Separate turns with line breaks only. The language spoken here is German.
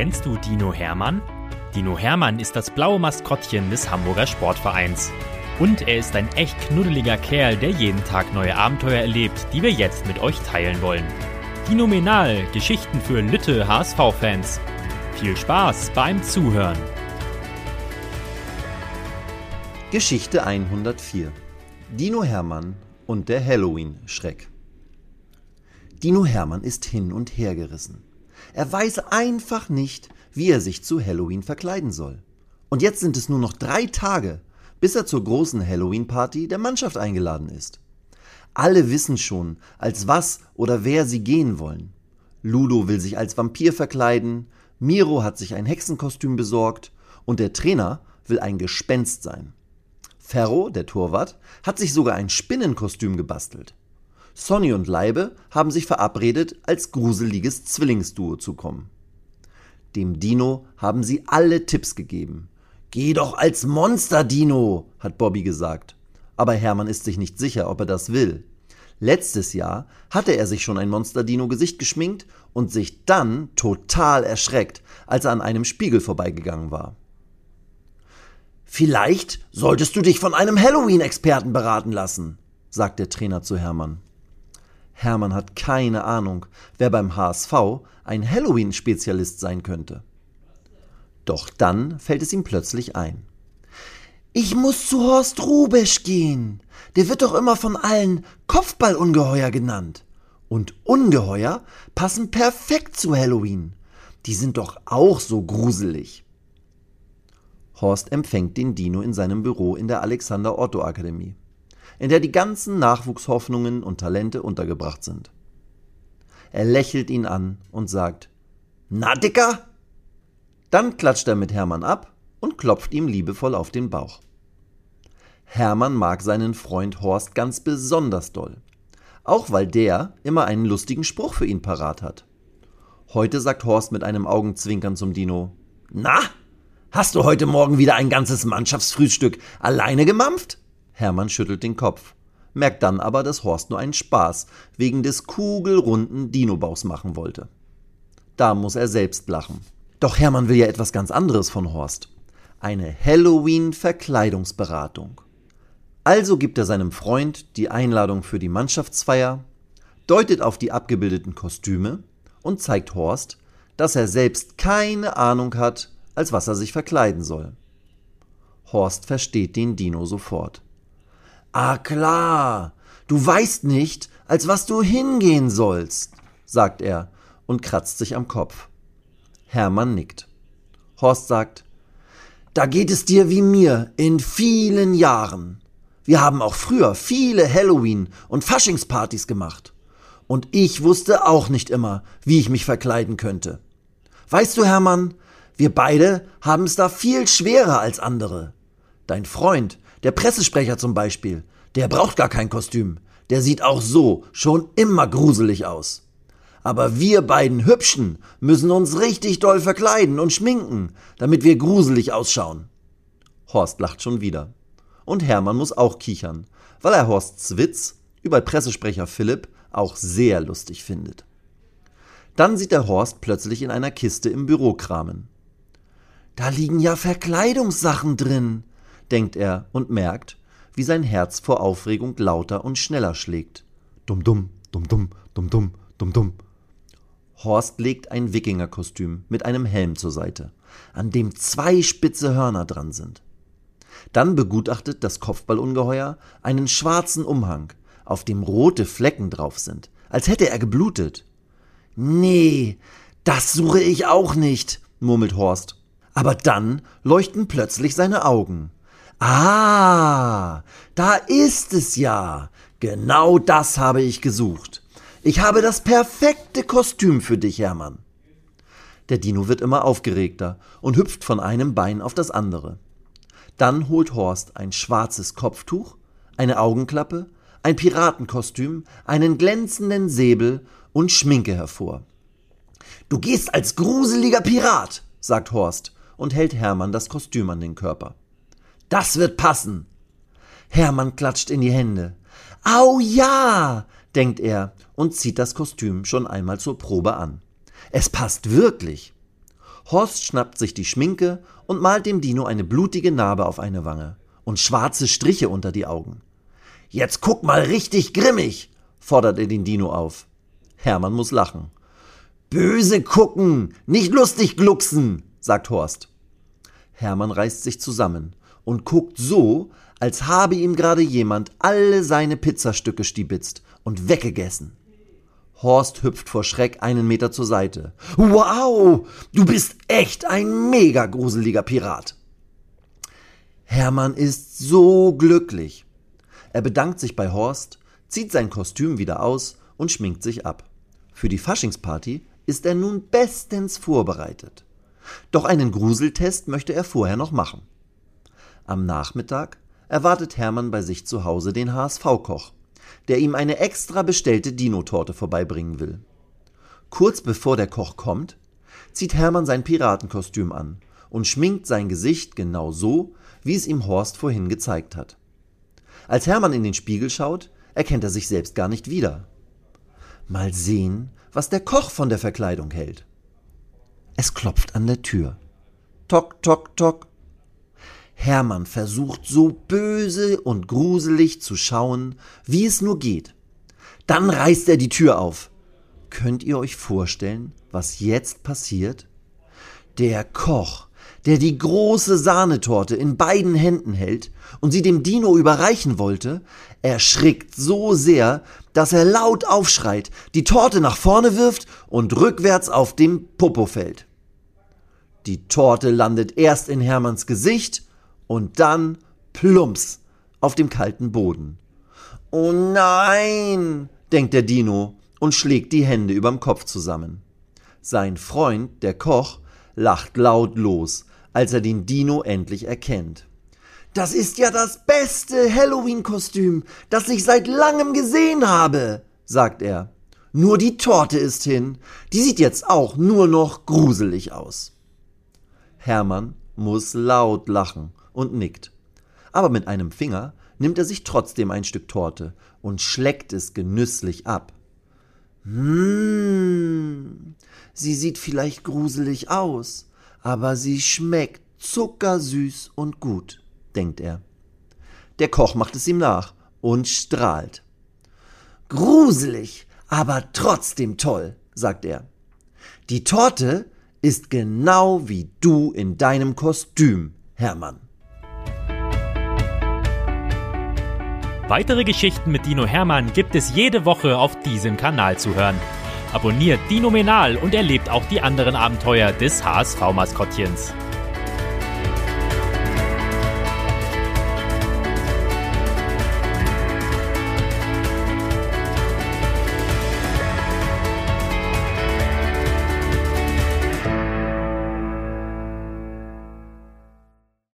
Kennst du Dino Hermann? Dino Hermann ist das blaue Maskottchen des Hamburger Sportvereins. Und er ist ein echt knuddeliger Kerl, der jeden Tag neue Abenteuer erlebt, die wir jetzt mit euch teilen wollen. Phänomenal, Geschichten für Lütte HSV-Fans. Viel Spaß beim Zuhören.
Geschichte 104 Dino Hermann und der Halloween-Schreck. Dino Hermann ist hin und her gerissen. Er weiß einfach nicht, wie er sich zu Halloween verkleiden soll. Und jetzt sind es nur noch drei Tage, bis er zur großen Halloween-Party der Mannschaft eingeladen ist. Alle wissen schon, als was oder wer sie gehen wollen. Ludo will sich als Vampir verkleiden, Miro hat sich ein Hexenkostüm besorgt und der Trainer will ein Gespenst sein. Ferro, der Torwart, hat sich sogar ein Spinnenkostüm gebastelt. Sonny und Leibe haben sich verabredet, als gruseliges Zwillingsduo zu kommen. Dem Dino haben sie alle Tipps gegeben. Geh doch als Monster, Dino, hat Bobby gesagt. Aber Hermann ist sich nicht sicher, ob er das will. Letztes Jahr hatte er sich schon ein Monster-Dino-Gesicht geschminkt und sich dann total erschreckt, als er an einem Spiegel vorbeigegangen war. Vielleicht solltest du dich von einem Halloween-Experten beraten lassen, sagt der Trainer zu Hermann. Hermann hat keine Ahnung, wer beim HSV ein Halloween-Spezialist sein könnte. Doch dann fällt es ihm plötzlich ein. Ich muss zu Horst Rubesch gehen. Der wird doch immer von allen Kopfballungeheuer genannt. Und Ungeheuer passen perfekt zu Halloween. Die sind doch auch so gruselig. Horst empfängt den Dino in seinem Büro in der Alexander Otto Akademie in der die ganzen Nachwuchshoffnungen und Talente untergebracht sind. Er lächelt ihn an und sagt, Na, Dicker? Dann klatscht er mit Hermann ab und klopft ihm liebevoll auf den Bauch. Hermann mag seinen Freund Horst ganz besonders doll, auch weil der immer einen lustigen Spruch für ihn parat hat. Heute sagt Horst mit einem Augenzwinkern zum Dino, Na, hast du heute Morgen wieder ein ganzes Mannschaftsfrühstück alleine gemampft? Hermann schüttelt den Kopf, merkt dann aber, dass Horst nur einen Spaß wegen des kugelrunden Dinobaus machen wollte. Da muss er selbst lachen. Doch Hermann will ja etwas ganz anderes von Horst. Eine Halloween-Verkleidungsberatung. Also gibt er seinem Freund die Einladung für die Mannschaftsfeier, deutet auf die abgebildeten Kostüme und zeigt Horst, dass er selbst keine Ahnung hat, als was er sich verkleiden soll. Horst versteht den Dino sofort. Ah klar, du weißt nicht, als was du hingehen sollst, sagt er und kratzt sich am Kopf. Hermann nickt. Horst sagt, da geht es dir wie mir in vielen Jahren. Wir haben auch früher viele Halloween- und Faschingspartys gemacht. Und ich wusste auch nicht immer, wie ich mich verkleiden könnte. Weißt du, Hermann, wir beide haben es da viel schwerer als andere. Dein Freund der Pressesprecher zum Beispiel, der braucht gar kein Kostüm. Der sieht auch so schon immer gruselig aus. Aber wir beiden Hübschen müssen uns richtig doll verkleiden und schminken, damit wir gruselig ausschauen. Horst lacht schon wieder. Und Hermann muss auch kichern, weil er Horsts Witz über Pressesprecher Philipp auch sehr lustig findet. Dann sieht er Horst plötzlich in einer Kiste im Büro kramen. Da liegen ja Verkleidungssachen drin, denkt er und merkt, wie sein Herz vor Aufregung lauter und schneller schlägt. Dum dum, dum dum, dum dum, dum dum. Horst legt ein Wikingerkostüm mit einem Helm zur Seite, an dem zwei spitze Hörner dran sind. Dann begutachtet das Kopfballungeheuer einen schwarzen Umhang, auf dem rote Flecken drauf sind, als hätte er geblutet. Nee, das suche ich auch nicht, murmelt Horst. Aber dann leuchten plötzlich seine Augen. Ah, da ist es ja. Genau das habe ich gesucht. Ich habe das perfekte Kostüm für dich, Hermann. Der Dino wird immer aufgeregter und hüpft von einem Bein auf das andere. Dann holt Horst ein schwarzes Kopftuch, eine Augenklappe, ein Piratenkostüm, einen glänzenden Säbel und Schminke hervor. Du gehst als gruseliger Pirat, sagt Horst und hält Hermann das Kostüm an den Körper. Das wird passen. Hermann klatscht in die Hände. Au ja, denkt er und zieht das Kostüm schon einmal zur Probe an. Es passt wirklich. Horst schnappt sich die Schminke und malt dem Dino eine blutige Narbe auf eine Wange und schwarze Striche unter die Augen. Jetzt guck mal richtig grimmig, fordert er den Dino auf. Hermann muss lachen. Böse gucken, nicht lustig glucksen, sagt Horst. Hermann reißt sich zusammen und guckt so, als habe ihm gerade jemand alle seine Pizzastücke stibitzt und weggegessen. Horst hüpft vor Schreck einen Meter zur Seite. Wow, du bist echt ein mega gruseliger Pirat. Hermann ist so glücklich. Er bedankt sich bei Horst, zieht sein Kostüm wieder aus und schminkt sich ab. Für die Faschingsparty ist er nun bestens vorbereitet. Doch einen Gruseltest möchte er vorher noch machen. Am Nachmittag erwartet Hermann bei sich zu Hause den HSV-Koch, der ihm eine extra bestellte Dino-Torte vorbeibringen will. Kurz bevor der Koch kommt, zieht Hermann sein Piratenkostüm an und schminkt sein Gesicht genau so, wie es ihm Horst vorhin gezeigt hat. Als Hermann in den Spiegel schaut, erkennt er sich selbst gar nicht wieder. Mal sehen, was der Koch von der Verkleidung hält. Es klopft an der Tür. Tok, tok, tok. Hermann versucht so böse und gruselig zu schauen, wie es nur geht. Dann reißt er die Tür auf. Könnt ihr euch vorstellen, was jetzt passiert? Der Koch, der die große Sahnetorte in beiden Händen hält und sie dem Dino überreichen wollte, erschrickt so sehr, dass er laut aufschreit, die Torte nach vorne wirft und rückwärts auf dem Popo fällt. Die Torte landet erst in Hermanns Gesicht und dann plumps auf dem kalten Boden. Oh nein, denkt der Dino und schlägt die Hände überm Kopf zusammen. Sein Freund, der Koch, lacht laut los, als er den Dino endlich erkennt. Das ist ja das beste Halloween-Kostüm, das ich seit langem gesehen habe, sagt er. Nur die Torte ist hin. Die sieht jetzt auch nur noch gruselig aus. Hermann muss laut lachen und nickt. Aber mit einem Finger nimmt er sich trotzdem ein Stück Torte und schleckt es genüsslich ab. Hm, sie sieht vielleicht gruselig aus, aber sie schmeckt zuckersüß und gut, denkt er. Der Koch macht es ihm nach und strahlt. Gruselig, aber trotzdem toll, sagt er. Die Torte ist genau wie du in deinem Kostüm, Hermann.
Weitere Geschichten mit Dino Hermann gibt es jede Woche auf diesem Kanal zu hören. Abonniert Dino Menal und erlebt auch die anderen Abenteuer des HSV-Maskottchens.